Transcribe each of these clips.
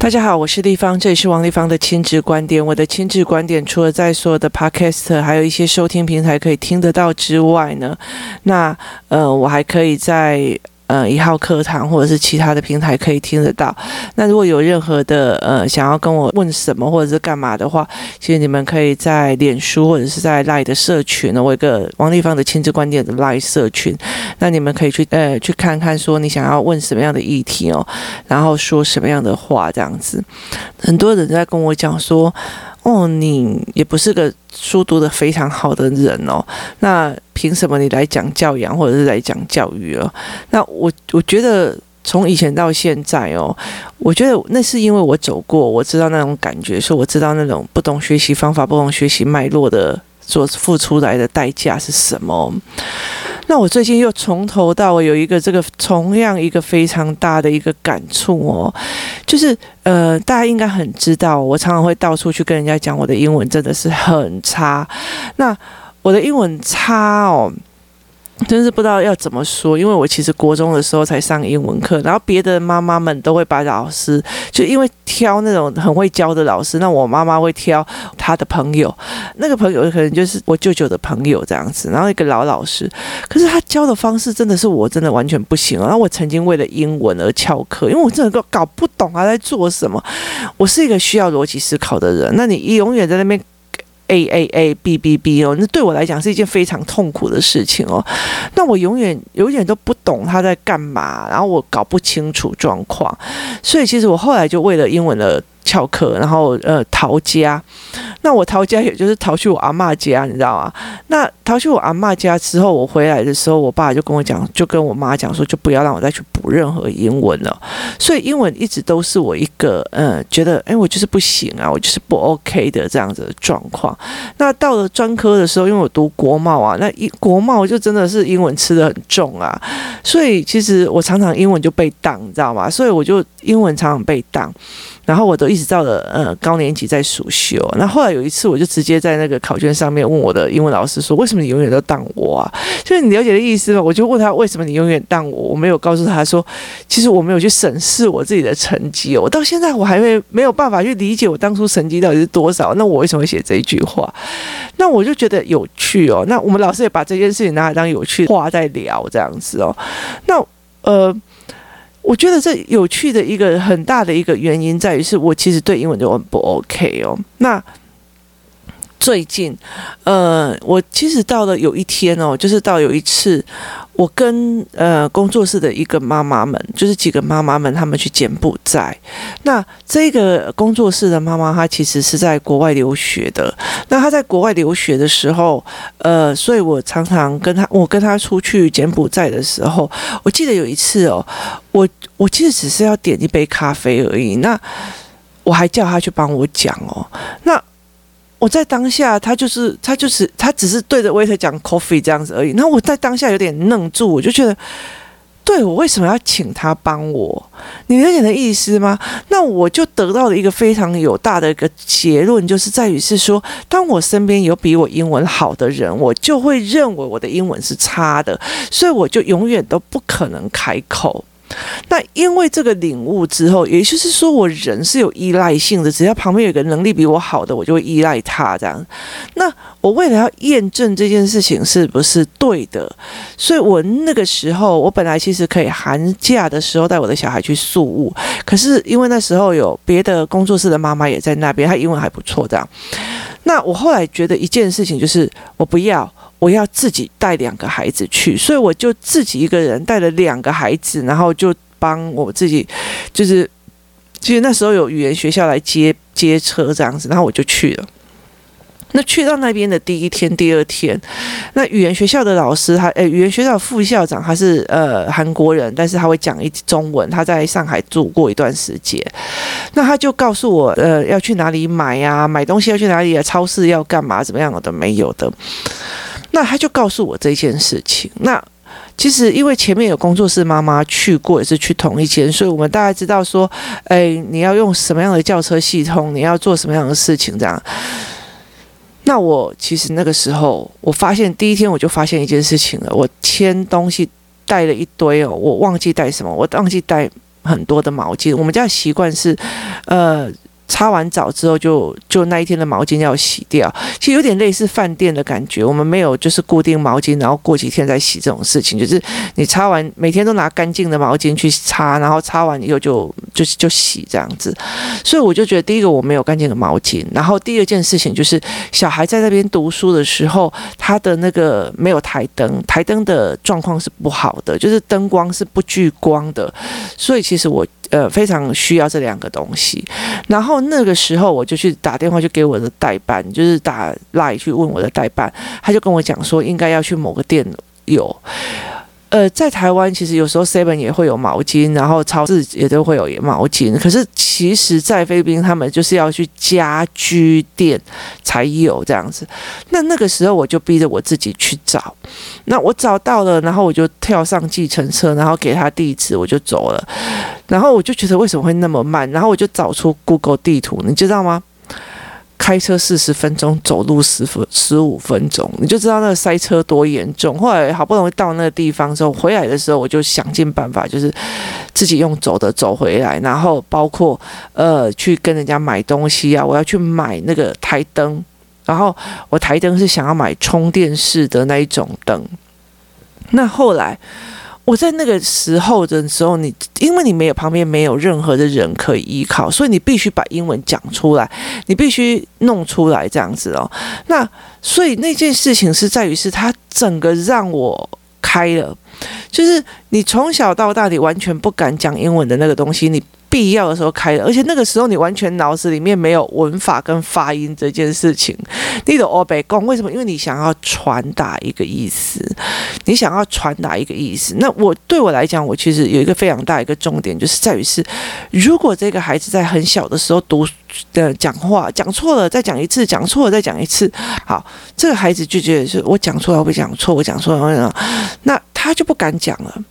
大家好，我是立方，这里是王立方的亲子观点。我的亲子观点除了在所有的 Podcast 还有一些收听平台可以听得到之外呢，那呃，我还可以在。呃，一号课堂或者是其他的平台可以听得到。那如果有任何的呃想要跟我问什么或者是干嘛的话，其实你们可以在脸书或者是在 Line 的社群呢，我有一个王丽芳的亲子观点的 Line 社群，那你们可以去呃去看看，说你想要问什么样的议题哦，然后说什么样的话这样子。很多人在跟我讲说。哦，你也不是个书读得非常好的人哦，那凭什么你来讲教养或者是来讲教育哦？那我我觉得从以前到现在哦，我觉得那是因为我走过，我知道那种感觉，说我知道那种不懂学习方法、不懂学习脉络的所付出来的代价是什么。那我最近又从头到尾有一个这个同样一个非常大的一个感触哦，就是呃，大家应该很知道，我常常会到处去跟人家讲我的英文真的是很差。那我的英文差哦。真是不知道要怎么说，因为我其实国中的时候才上英文课，然后别的妈妈们都会把老师，就因为挑那种很会教的老师，那我妈妈会挑她的朋友，那个朋友可能就是我舅舅的朋友这样子，然后一个老老师，可是他教的方式真的是我真的完全不行，然后我曾经为了英文而翘课，因为我真的搞不懂他在做什么，我是一个需要逻辑思考的人，那你永远在那边。A A A B B B 哦，那对我来讲是一件非常痛苦的事情哦。那我永远永远都不懂他在干嘛，然后我搞不清楚状况，所以其实我后来就为了英文的。翘课，然后呃逃家。那我逃家也就是逃去我阿嬷家，你知道吗？那逃去我阿嬷家之后，我回来的时候，我爸就跟我讲，就跟我妈讲说，就不要让我再去补任何英文了。所以英文一直都是我一个嗯觉得，哎，我就是不行啊，我就是不 OK 的这样子的状况。那到了专科的时候，因为我读国贸啊，那一国贸就真的是英文吃得很重啊，所以其实我常常英文就被当，你知道吗？所以我就英文常常被当。然后我都一直到了呃高年级在暑修，那后来有一次我就直接在那个考卷上面问我的英文老师说：“为什么你永远都当我啊？”就是你了解的意思吗？我就问他为什么你永远当我？我没有告诉他说，其实我没有去审视我自己的成绩哦，我到现在我还没没有办法去理解我当初成绩到底是多少。那我为什么会写这一句话？那我就觉得有趣哦。那我们老师也把这件事情拿来当有趣话在聊这样子哦。那呃。我觉得这有趣的一个很大的一个原因在于，是我其实对英文就很不 OK 哦。那最近，呃，我其实到了有一天哦，就是到有一次。我跟呃工作室的一个妈妈们，就是几个妈妈们，她们去柬埔寨。那这个工作室的妈妈，她其实是在国外留学的。那她在国外留学的时候，呃，所以我常常跟她，我跟她出去柬埔寨的时候，我记得有一次哦，我我其实只是要点一杯咖啡而已，那我还叫她去帮我讲哦，那。我在当下，他就是他就是他只是对着 waiter 讲 coffee 这样子而已。那我在当下有点愣住，我就觉得，对，我为什么要请他帮我？你理解的意思吗？那我就得到了一个非常有大的一个结论，就是在于是说，当我身边有比我英文好的人，我就会认为我的英文是差的，所以我就永远都不可能开口。那因为这个领悟之后，也就是说，我人是有依赖性的，只要旁边有个能力比我好的，我就会依赖他这样。那我为了要验证这件事情是不是对的，所以我那个时候，我本来其实可以寒假的时候带我的小孩去宿务，可是因为那时候有别的工作室的妈妈也在那边，她英文还不错这样。那我后来觉得一件事情就是，我不要。我要自己带两个孩子去，所以我就自己一个人带了两个孩子，然后就帮我自己，就是其实那时候有语言学校来接接车这样子，然后我就去了。那去到那边的第一天、第二天，那语言学校的老师他，诶，语言学校的副校长他是呃韩国人，但是他会讲一中文，他在上海住过一段时间，那他就告诉我，呃，要去哪里买呀？买东西要去哪里啊？超市要干嘛？怎么样的没有的。那他就告诉我这件事情。那其实因为前面有工作室妈妈去过，也是去同一间，所以我们大概知道说，哎，你要用什么样的轿车系统，你要做什么样的事情，这样。那我其实那个时候，我发现第一天我就发现一件事情了，我签东西带了一堆哦，我忘记带什么，我忘记带很多的毛巾。我们家习惯是，呃。擦完澡之后就，就那一天的毛巾要洗掉，其实有点类似饭店的感觉。我们没有就是固定毛巾，然后过几天再洗这种事情，就是你擦完每天都拿干净的毛巾去擦，然后擦完以后就就就洗这样子。所以我就觉得，第一个我没有干净的毛巾，然后第二件事情就是小孩在那边读书的时候，他的那个没有台灯，台灯的状况是不好的，就是灯光是不聚光的，所以其实我。呃，非常需要这两个东西。然后那个时候，我就去打电话，去给我的代办，就是打赖去问我的代办，他就跟我讲说，应该要去某个店有。呃，在台湾其实有时候 Seven 也会有毛巾，然后超市也都会有毛巾。可是其实，在菲律宾他们就是要去家居店才有这样子。那那个时候我就逼着我自己去找。那我找到了，然后我就跳上计程车，然后给他地址，我就走了。然后我就觉得为什么会那么慢？然后我就找出 Google 地图，你知道吗？开车四十分钟，走路十分十五分钟，你就知道那个塞车多严重。后来好不容易到那个地方之后，回来的时候我就想尽办法，就是自己用走的走回来，然后包括呃去跟人家买东西啊，我要去买那个台灯，然后我台灯是想要买充电式的那一种灯。那后来。我在那个时候的时候，你因为你没有旁边没有任何的人可以依靠，所以你必须把英文讲出来，你必须弄出来这样子哦。那所以那件事情是在于是他整个让我开了，就是你从小到大你完全不敢讲英文的那个东西，你。必要的时候开的，而且那个时候你完全脑子里面没有文法跟发音这件事情。你的欧北共为什么？因为你想要传达一个意思，你想要传达一个意思。那我对我来讲，我其实有一个非常大一个重点，就是在于是，如果这个孩子在很小的时候读的讲话讲错了，再讲一次，讲错了再讲一次，好，这个孩子就觉得是我讲错了我讲错，我讲错了，那他就不敢讲了。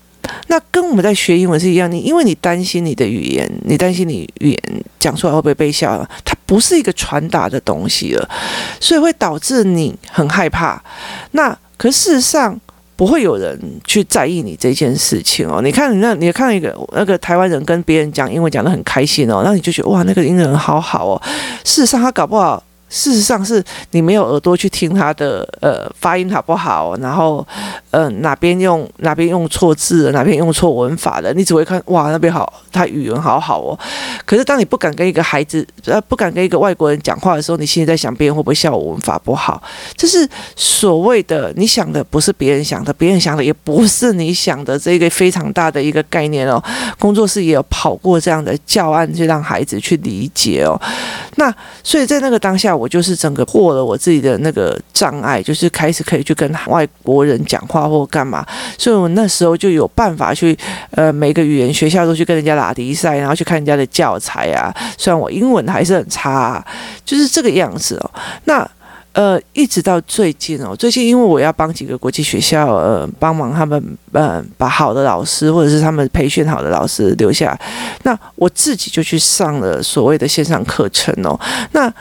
那跟我们在学英文是一样，你因为你担心你的语言，你担心你语言讲出来会不会被笑，它不是一个传达的东西了，所以会导致你很害怕。那可事实上不会有人去在意你这件事情哦。你看你那，你看一个那个台湾人跟别人讲英文讲得很开心哦，那你就觉得哇，那个英文好好哦。事实上他搞不好。事实上是你没有耳朵去听他的呃发音好不好，然后呃哪边用哪边用错字，哪边用错文法的，你只会看哇那边好，他语文好好哦。可是当你不敢跟一个孩子呃不敢跟一个外国人讲话的时候，你心里在想别人会不会笑我文法不好？这是所谓的你想的不是别人想的，别人想的也不是你想的，这个非常大的一个概念哦。工作室也有跑过这样的教案，去让孩子去理解哦。那所以在那个当下。我就是整个破了我自己的那个障碍，就是开始可以去跟外国人讲话或干嘛，所以我那时候就有办法去，呃，每个语言学校都去跟人家拉迪赛，然后去看人家的教材啊。虽然我英文还是很差，就是这个样子哦。那。呃，一直到最近哦，最近因为我要帮几个国际学校呃帮忙他们呃把好的老师或者是他们培训好的老师留下，那我自己就去上了所谓的线上课程哦，那。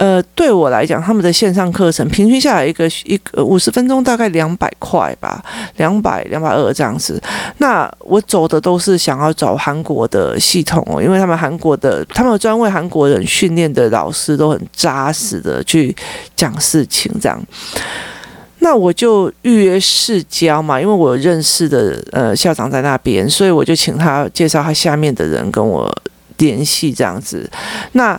呃，对我来讲，他们的线上课程平均下来一个一个五十分钟大概两百块吧，两百两百二这样子。那我走的都是想要找韩国的系统哦，因为他们韩国的他们专为韩国人训练的老师都很扎实的去讲事情这样。那我就预约试教嘛，因为我有认识的呃校长在那边，所以我就请他介绍他下面的人跟我联系这样子。那。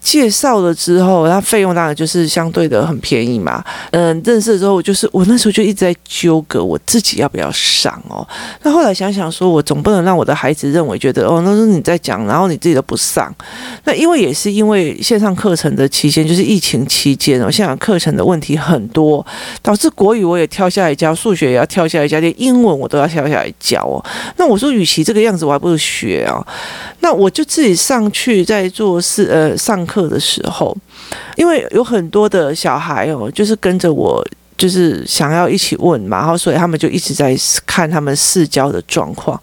介绍了之后，那费用当然就是相对的很便宜嘛。嗯，认识之后，就是我那时候就一直在纠葛我自己要不要上哦。那后来想想说，我总不能让我的孩子认为觉得哦，那是你在讲，然后你自己都不上。那因为也是因为线上课程的期间，就是疫情期间哦，线上课程的问题很多，导致国语我也跳下来教，数学也要跳下来教，连英文我都要跳下来教哦。那我说，与其这个样子，我还不如学哦。那我就自己上去在做事，呃，上课的时候，因为有很多的小孩哦，就是跟着我。就是想要一起问嘛，然后所以他们就一直在看他们试教的状况，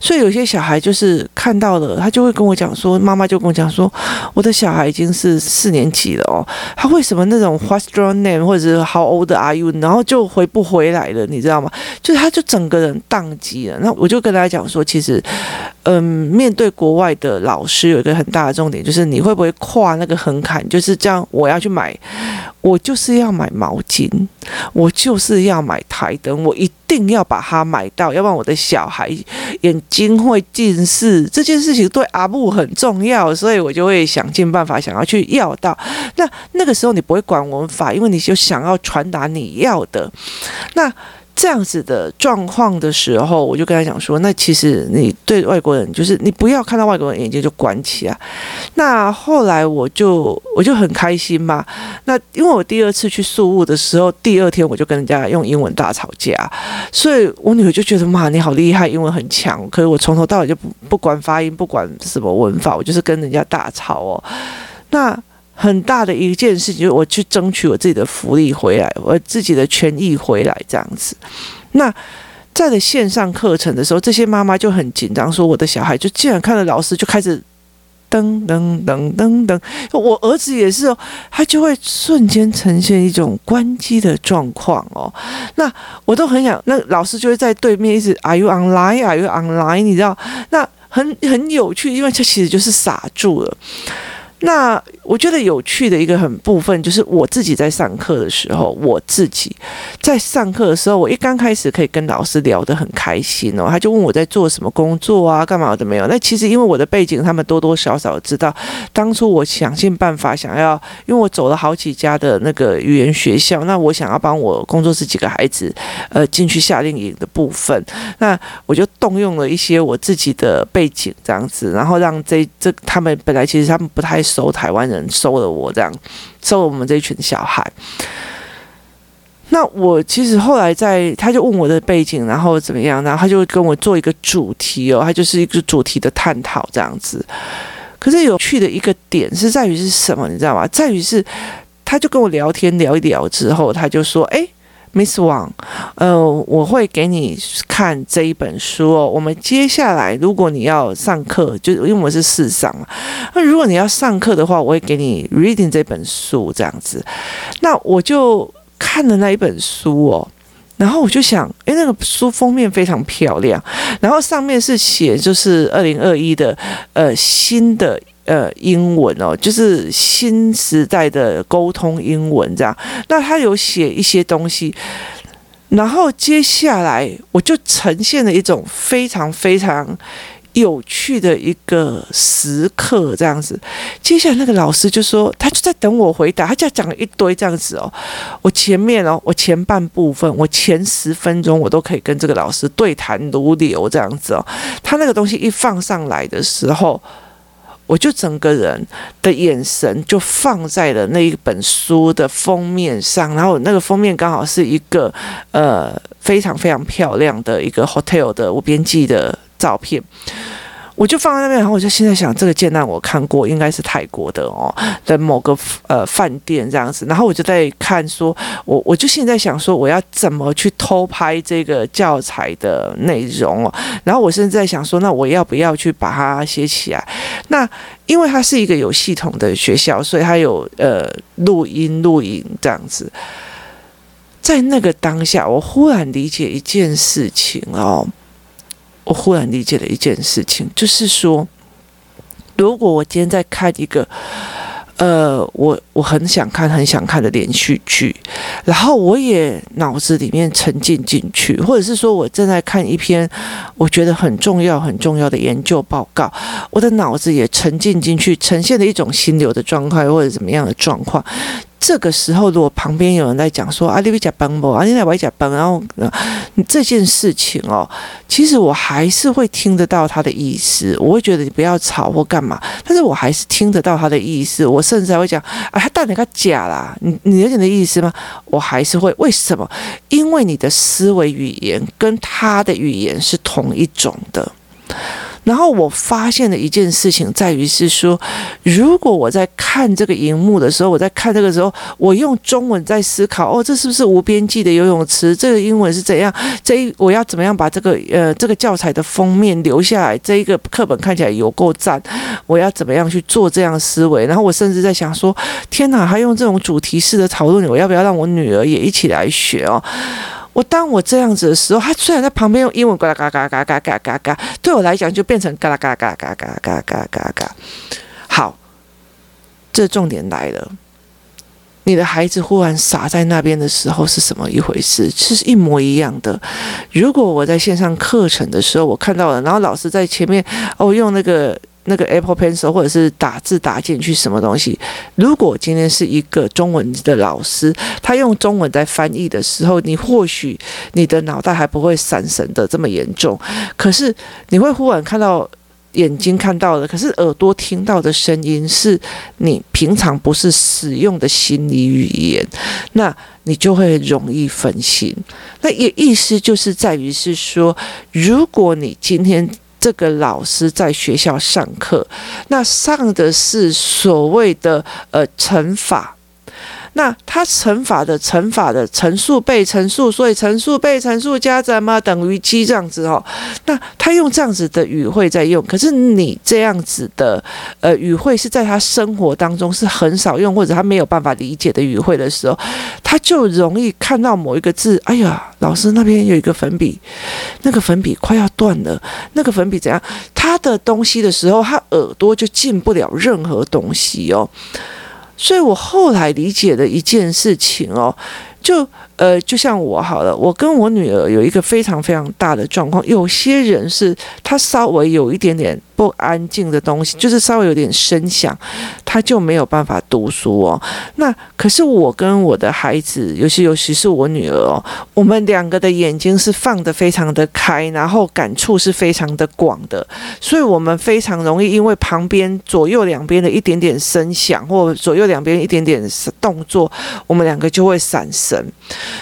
所以有些小孩就是看到了，他就会跟我讲说，妈妈就跟我讲说，我的小孩已经是四年级了哦，他为什么那种 What's your name 或者是 How old are you，然后就回不回来了，你知道吗？就是他就整个人宕机了。那我就跟他讲说，其实。嗯，面对国外的老师有一个很大的重点，就是你会不会跨那个横槛？就是这样，我要去买，我就是要买毛巾，我就是要买台灯，我一定要把它买到，要不然我的小孩眼睛会近视。这件事情对阿布很重要，所以我就会想尽办法想要去要到。那那个时候你不会管文法，因为你就想要传达你要的。那。这样子的状况的时候，我就跟他讲说，那其实你对外国人，就是你不要看到外国人眼睛就关起啊。那后来我就我就很开心嘛。那因为我第二次去宿雾的时候，第二天我就跟人家用英文大吵架，所以我女儿就觉得妈，你好厉害，英文很强。可是我从头到尾就不不管发音，不管什么文法，我就是跟人家大吵哦。那。很大的一件事情，就是我去争取我自己的福利回来，我自己的权益回来，这样子。那在的线上课程的时候，这些妈妈就很紧张，说我的小孩就竟然看到老师就开始噔噔噔噔噔，我儿子也是哦，他就会瞬间呈现一种关机的状况哦。那我都很想，那老师就会在对面一直 Are you online? Are you online? 你知道，那很很有趣，因为这其实就是傻住了。那我觉得有趣的一个很部分，就是我自己在上课的时候，我自己在上课的时候，我一刚开始可以跟老师聊得很开心哦，他就问我在做什么工作啊，干嘛的没有？那其实因为我的背景，他们多多少少知道，当初我想尽办法想要，因为我走了好几家的那个语言学校，那我想要帮我工作室几个孩子，呃，进去夏令营的部分，那我就动用了一些我自己的背景这样子，然后让这这他们本来其实他们不太。熟台湾人，收了我这样，收了我们这一群小孩。那我其实后来在，他就问我的背景，然后怎么样，然后他就跟我做一个主题哦，他就是一个主题的探讨这样子。可是有趣的一个点是在于是什么，你知道吗？在于是，他就跟我聊天聊一聊之后，他就说：“哎。” Miss Wang，呃，我会给你看这一本书哦。我们接下来，如果你要上课，就因为我是试上，那如果你要上课的话，我会给你 reading 这本书这样子。那我就看了那一本书哦，然后我就想，诶，那个书封面非常漂亮，然后上面是写就是二零二一的呃新的。呃，英文哦，就是新时代的沟通英文这样。那他有写一些东西，然后接下来我就呈现了一种非常非常有趣的一个时刻这样子。接下来那个老师就说，他就在等我回答，他就讲了一堆这样子哦。我前面哦，我前半部分，我前十分钟我都可以跟这个老师对谈如流这样子哦。他那个东西一放上来的时候。我就整个人的眼神就放在了那一本书的封面上，然后那个封面刚好是一个呃非常非常漂亮的一个 hotel 的无边际的照片。我就放在那边，然后我就现在想，这个建案我看过，应该是泰国的哦的某个呃饭店这样子。然后我就在看说，说我我就现在想说，我要怎么去偷拍这个教材的内容哦。然后我现在想说，那我要不要去把它写起来？那因为它是一个有系统的学校，所以它有呃录音录影这样子。在那个当下，我忽然理解一件事情哦。我忽然理解了一件事情，就是说，如果我今天在看一个，呃，我我很想看、很想看的连续剧，然后我也脑子里面沉浸进去，或者是说我正在看一篇我觉得很重要、很重要的研究报告，我的脑子也沉浸进去，呈现了一种心流的状态，或者怎么样的状况。这个时候，如果旁边有人在讲说“啊，你别讲崩不，啊，你来我讲崩”，然后这件事情哦，其实我还是会听得到他的意思，我会觉得你不要吵或干嘛，但是我还是听得到他的意思，我甚至还会讲啊，他到底他假啦，你你有点的意思吗？我还是会，为什么？因为你的思维语言跟他的语言是同一种的。然后我发现的一件事情在于是说，如果我在看这个荧幕的时候，我在看这个时候，我用中文在思考，哦，这是不是无边际的游泳池？这个英文是怎样？这一我要怎么样把这个呃这个教材的封面留下来？这一个课本看起来有够赞，我要怎么样去做这样思维？然后我甚至在想说，天哪，还用这种主题式的讨论，我要不要让我女儿也一起来学哦？我当我这样子的时候，他虽然在旁边用英文嘎啦嘎嘎嘎嘎嘎嘎嘎，对我来讲就变成嘎啦嘎嘎嘎嘎嘎嘎嘎嘎。好，这重点来了。你的孩子忽然傻在那边的时候是什么一回事？是一模一样的。如果我在线上课程的时候，我看到了，然后老师在前面哦用那个那个 Apple Pencil 或者是打字打进去什么东西。如果今天是一个中文的老师，他用中文在翻译的时候，你或许你的脑袋还不会闪神的这么严重，可是你会忽然看到。眼睛看到的，可是耳朵听到的声音是你平常不是使用的心理语言，那你就会容易分心。那也意思就是在于是说，如果你今天这个老师在学校上课，那上的是所谓的呃乘法。那他乘法的乘法的乘数被乘数，所以乘数被乘数加怎么等于七这样子哦。那他用这样子的语汇在用，可是你这样子的呃语汇是在他生活当中是很少用，或者他没有办法理解的语汇的时候，他就容易看到某一个字，哎呀，老师那边有一个粉笔，那个粉笔快要断了，那个粉笔怎样？他的东西的时候，他耳朵就进不了任何东西哦。所以我后来理解的一件事情哦，就呃，就像我好了，我跟我女儿有一个非常非常大的状况，有些人是他稍微有一点点。不安静的东西，就是稍微有点声响，他就没有办法读书哦。那可是我跟我的孩子，尤其尤其是我女儿哦，我们两个的眼睛是放得非常的开，然后感触是非常的广的，所以我们非常容易因为旁边左右两边的一点点声响，或左右两边一点点动作，我们两个就会闪神。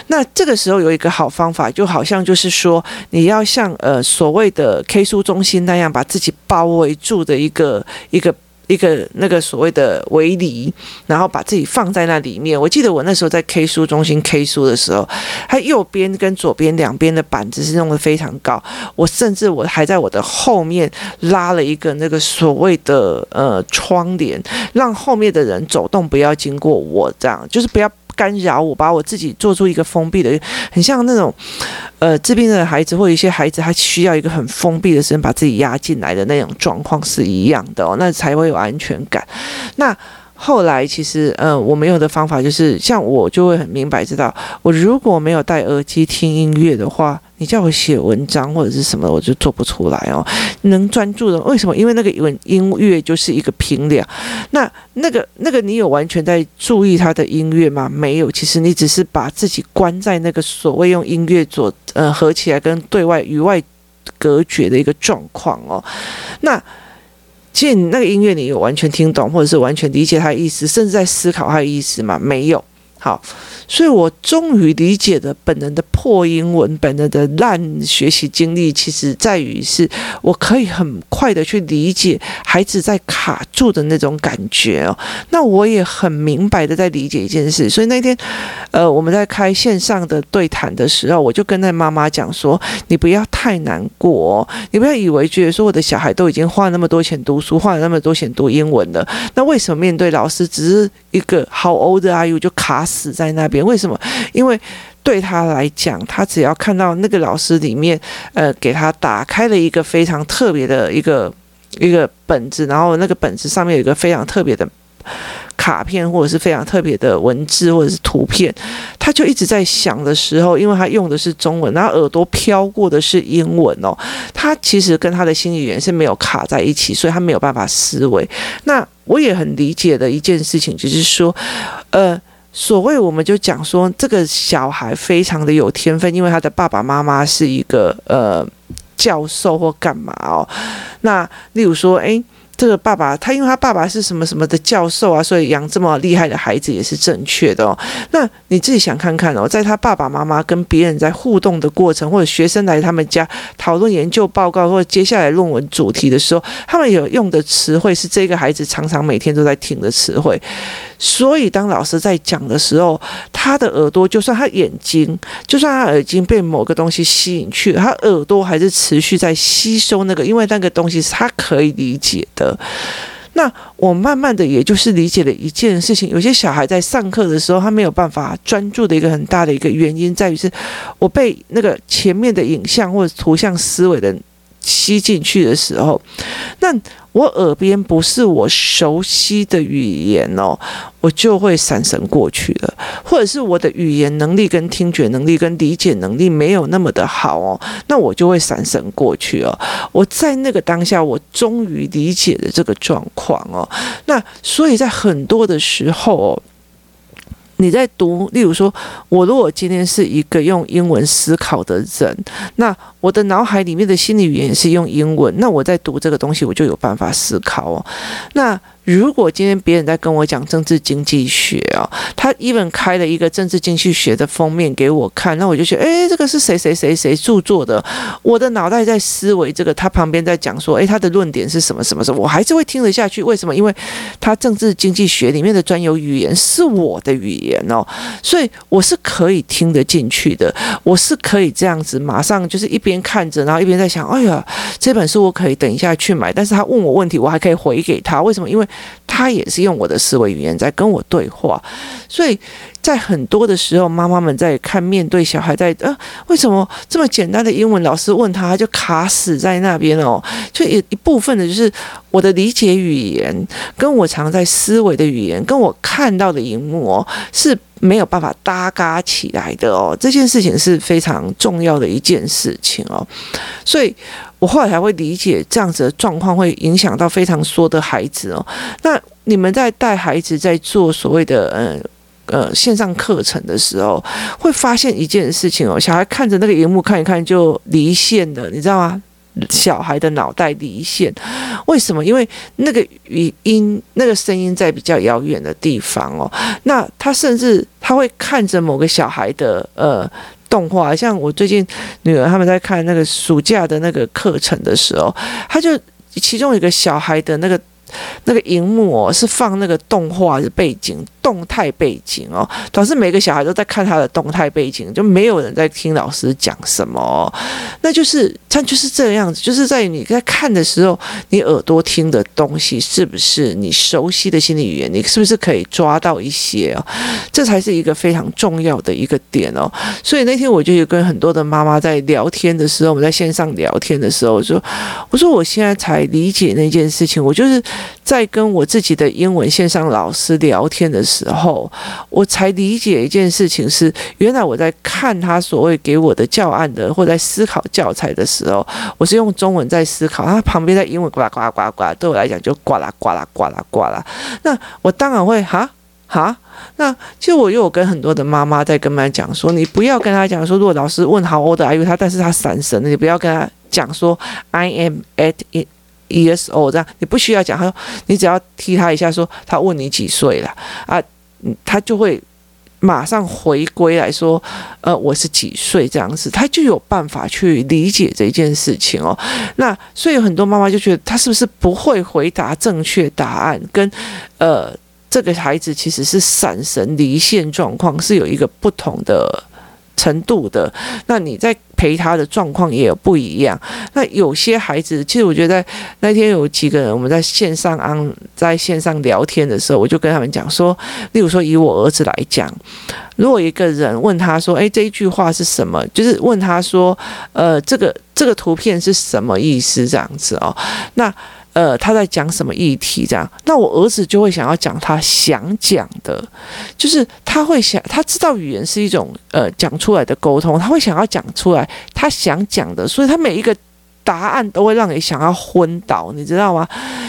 那这个时候有一个好方法，就好像就是说，你要像呃所谓的 K 书中心那样，把自己包。围住的一个一个一个那个所谓的围篱，然后把自己放在那里面。我记得我那时候在 K 书中心 K 书的时候，它右边跟左边两边的板子是弄得非常高。我甚至我还在我的后面拉了一个那个所谓的呃窗帘，让后面的人走动不要经过我，这样就是不要。干扰我，把我自己做出一个封闭的，很像那种，呃，自闭症的孩子或一些孩子，他需要一个很封闭的身，把自己压进来的那种状况是一样的哦，那才会有安全感。那。后来其实，嗯，我没有的方法就是，像我就会很明白知道，我如果没有戴耳机听音乐的话，你叫我写文章或者是什么，我就做不出来哦。能专注的，为什么？因为那个音音乐就是一个评量。那那个那个，你有完全在注意他的音乐吗？没有，其实你只是把自己关在那个所谓用音乐做呃合起来跟对外与外隔绝的一个状况哦。那。其实你那个音乐，你有完全听懂，或者是完全理解他的意思，甚至在思考他的意思吗？没有。好。所以，我终于理解了本人的破英文，本人的烂学习经历，其实在于是我可以很快的去理解孩子在卡住的那种感觉哦。那我也很明白的在理解一件事。所以那天，呃，我们在开线上的对谈的时候，我就跟那妈妈讲说：“你不要太难过，你不要以为觉得说我的小孩都已经花了那么多钱读书，花了那么多钱读英文了，那为什么面对老师只是一个 How old are you 就卡死在那边？”为什么？因为对他来讲，他只要看到那个老师里面，呃，给他打开了一个非常特别的一个一个本子，然后那个本子上面有一个非常特别的卡片，或者是非常特别的文字，或者是图片，他就一直在想的时候，因为他用的是中文，然后耳朵飘过的是英文哦，他其实跟他的心理语言是没有卡在一起，所以他没有办法思维。那我也很理解的一件事情，就是说，呃。所谓我们就讲说，这个小孩非常的有天分，因为他的爸爸妈妈是一个呃教授或干嘛哦。那例如说，诶。这个爸爸，他因为他爸爸是什么什么的教授啊，所以养这么厉害的孩子也是正确的哦。那你自己想看看哦，在他爸爸妈妈跟别人在互动的过程，或者学生来他们家讨论研究报告，或者接下来论文主题的时候，他们有用的词汇是这个孩子常常每天都在听的词汇。所以当老师在讲的时候，他的耳朵就算他眼睛，就算他耳睛被某个东西吸引去，他耳朵还是持续在吸收那个，因为那个东西是他可以理解的。那我慢慢的也就是理解了一件事情，有些小孩在上课的时候，他没有办法专注的一个很大的一个原因，在于是我被那个前面的影像或者图像思维的。吸进去的时候，那我耳边不是我熟悉的语言哦，我就会闪神过去了，或者是我的语言能力跟听觉能力跟理解能力没有那么的好哦，那我就会闪神过去哦。我在那个当下，我终于理解了这个状况哦。那所以在很多的时候哦。你在读，例如说，我如果今天是一个用英文思考的人，那我的脑海里面的心理语言是用英文，那我在读这个东西，我就有办法思考哦。那如果今天别人在跟我讲政治经济学啊，他 even 开了一个政治经济学的封面给我看，那我就觉得，诶，这个是谁谁谁谁著作的？我的脑袋在思维这个，他旁边在讲说，诶，他的论点是什么什么什么，我还是会听得下去。为什么？因为他政治经济学里面的专有语言是我的语言哦，所以我是可以听得进去的，我是可以这样子马上就是一边看着，然后一边在想，哎呀，这本书我可以等一下去买。但是他问我问题，我还可以回给他。为什么？因为他也是用我的思维语言在跟我对话，所以在很多的时候，妈妈们在看面对小孩在呃，为什么这么简单的英文，老师问他，他就卡死在那边哦？就一一部分的就是我的理解语言，跟我常在思维的语言，跟我看到的荧幕哦，是没有办法搭嘎起来的哦。这件事情是非常重要的一件事情哦，所以。我后来才会理解，这样子的状况会影响到非常多的孩子哦。那你们在带孩子在做所谓的呃呃线上课程的时候，会发现一件事情哦，小孩看着那个荧幕看一看就离线了，你知道吗？小孩的脑袋离线，为什么？因为那个语音、那个声音在比较遥远的地方哦。那他甚至他会看着某个小孩的呃。动画，像我最近女儿他们在看那个暑假的那个课程的时候，他就其中一个小孩的那个那个荧幕哦，是放那个动画的背景。动态背景哦，导致每个小孩都在看他的动态背景，就没有人在听老师讲什么。那就是他就是这样子，就是在你在看的时候，你耳朵听的东西是不是你熟悉的心理语言？你是不是可以抓到一些哦？这才是一个非常重要的一个点哦。所以那天我就有跟很多的妈妈在聊天的时候，我们在线上聊天的时候，我说：“我说我现在才理解那件事情，我就是在跟我自己的英文线上老师聊天的时候。”时候，我才理解一件事情是，原来我在看他所谓给我的教案的，或在思考教材的时候，我是用中文在思考，他旁边在英文呱啦呱啦呱啦呱啦，对我来讲就呱啦呱啦呱啦呱啦。那我当然会哈哈。那其实我又有跟很多的妈妈在跟妈妈讲说，你不要跟他讲说，如果老师问 How old are you，他但是他闪神，你不要跟他讲说 I am at it。ESO 这样，你不需要讲，他说你只要踢他一下，说他问你几岁了啊，他就会马上回归来说，呃，我是几岁这样子，他就有办法去理解这件事情哦。那所以很多妈妈就觉得他是不是不会回答正确答案，跟呃这个孩子其实是闪神离线状况是有一个不同的。程度的，那你在陪他的状况也有不一样。那有些孩子，其实我觉得那天有几个人，我们在线上安在线上聊天的时候，我就跟他们讲说，例如说以我儿子来讲，如果一个人问他说，诶，这一句话是什么？就是问他说，呃，这个这个图片是什么意思？这样子哦，那。呃，他在讲什么议题？这样，那我儿子就会想要讲他想讲的，就是他会想，他知道语言是一种呃讲出来的沟通，他会想要讲出来他想讲的，所以他每一个答案都会让你想要昏倒，你知道吗？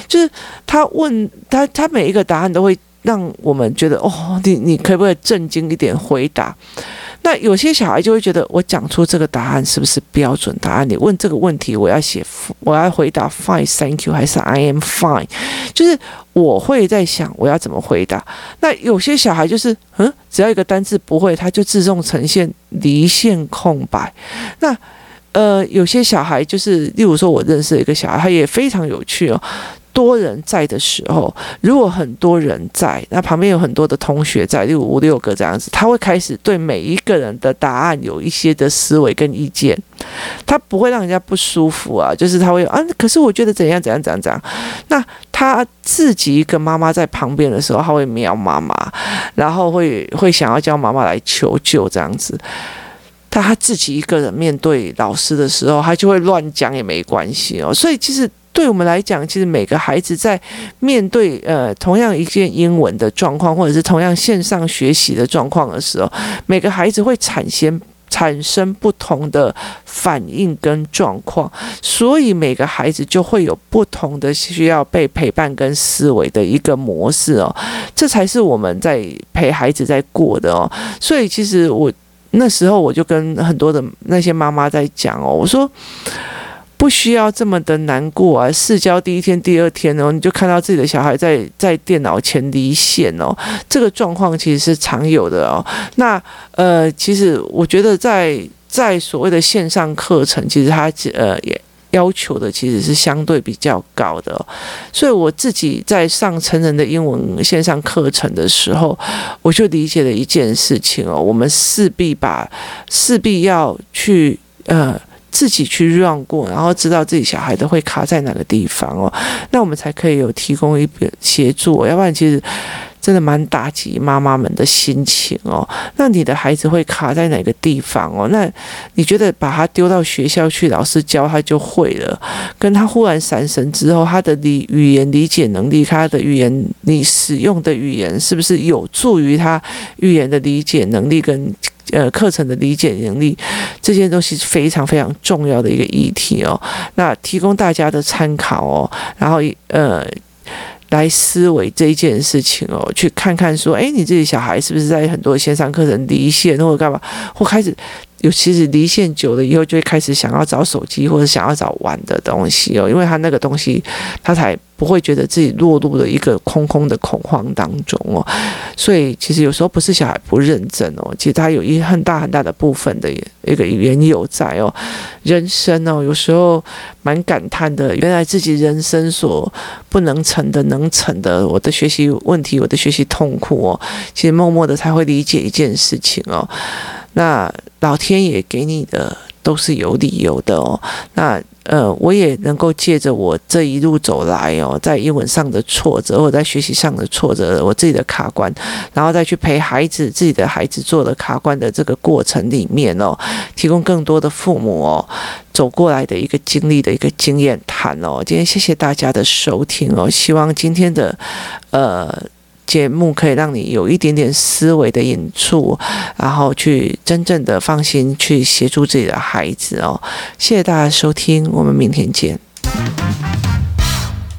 就是他问他，他每一个答案都会让我们觉得哦，你你可不可以正经一点回答？那有些小孩就会觉得，我讲出这个答案是不是标准答案？你问这个问题，我要写，我要回答 fine, thank you，还是 I am fine？就是我会在想，我要怎么回答。那有些小孩就是，嗯，只要一个单字不会，他就自动呈现离线空白。那呃，有些小孩就是，例如说，我认识一个小孩，他也非常有趣哦。多人在的时候，如果很多人在，那旁边有很多的同学在，例如五六个这样子，他会开始对每一个人的答案有一些的思维跟意见，他不会让人家不舒服啊，就是他会啊，可是我觉得怎样怎样怎样怎样。那他自己一个妈妈在旁边的时候，他会瞄妈妈，然后会会想要叫妈妈来求救这样子。他自己一个人面对老师的时候，他就会乱讲也没关系哦。所以其实。对我们来讲，其实每个孩子在面对呃同样一件英文的状况，或者是同样线上学习的状况的时候，每个孩子会产生产生不同的反应跟状况，所以每个孩子就会有不同的需要被陪伴跟思维的一个模式哦，这才是我们在陪孩子在过的哦。所以其实我那时候我就跟很多的那些妈妈在讲哦，我说。不需要这么的难过啊！试教第一天、第二天哦，你就看到自己的小孩在在电脑前离线哦，这个状况其实是常有的哦。那呃，其实我觉得在在所谓的线上课程，其实它呃也要求的其实是相对比较高的。所以我自己在上成人的英文线上课程的时候，我就理解了一件事情哦，我们势必把势必要去呃。自己去 run 过，然后知道自己小孩都会卡在哪个地方哦，那我们才可以有提供一个协助，要不然其实真的蛮打击妈妈们的心情哦。那你的孩子会卡在哪个地方哦？那你觉得把他丢到学校去，老师教他就会了？跟他忽然闪神之后，他的理语言理解能力，他的语言你使用的语言是不是有助于他语言的理解能力跟？呃，课程的理解能力，这些东西是非常非常重要的一个议题哦。那提供大家的参考哦，然后呃，来思维这一件事情哦，去看看说，哎，你自己小孩是不是在很多线上课程离线或者干嘛，或开始。尤其是离线久了以后，就会开始想要找手机或者想要找玩的东西哦，因为他那个东西，他才不会觉得自己落入了一个空空的恐慌当中哦。所以其实有时候不是小孩不认真哦，其实他有一很大很大的部分的一个原因在哦。人生哦，有时候蛮感叹的，原来自己人生所不能成的能成的，我的学习问题，我的学习痛苦哦，其实默默的才会理解一件事情哦。那老天爷给你的都是有理由的哦。那呃，我也能够借着我这一路走来哦，在英文上的挫折，或在学习上的挫折，我自己的卡关，然后再去陪孩子，自己的孩子做了卡关的这个过程里面哦，提供更多的父母哦走过来的一个经历的一个经验谈哦。今天谢谢大家的收听哦，希望今天的呃。节目可以让你有一点点思维的引出，然后去真正的放心去协助自己的孩子哦。谢谢大家收听，我们明天见。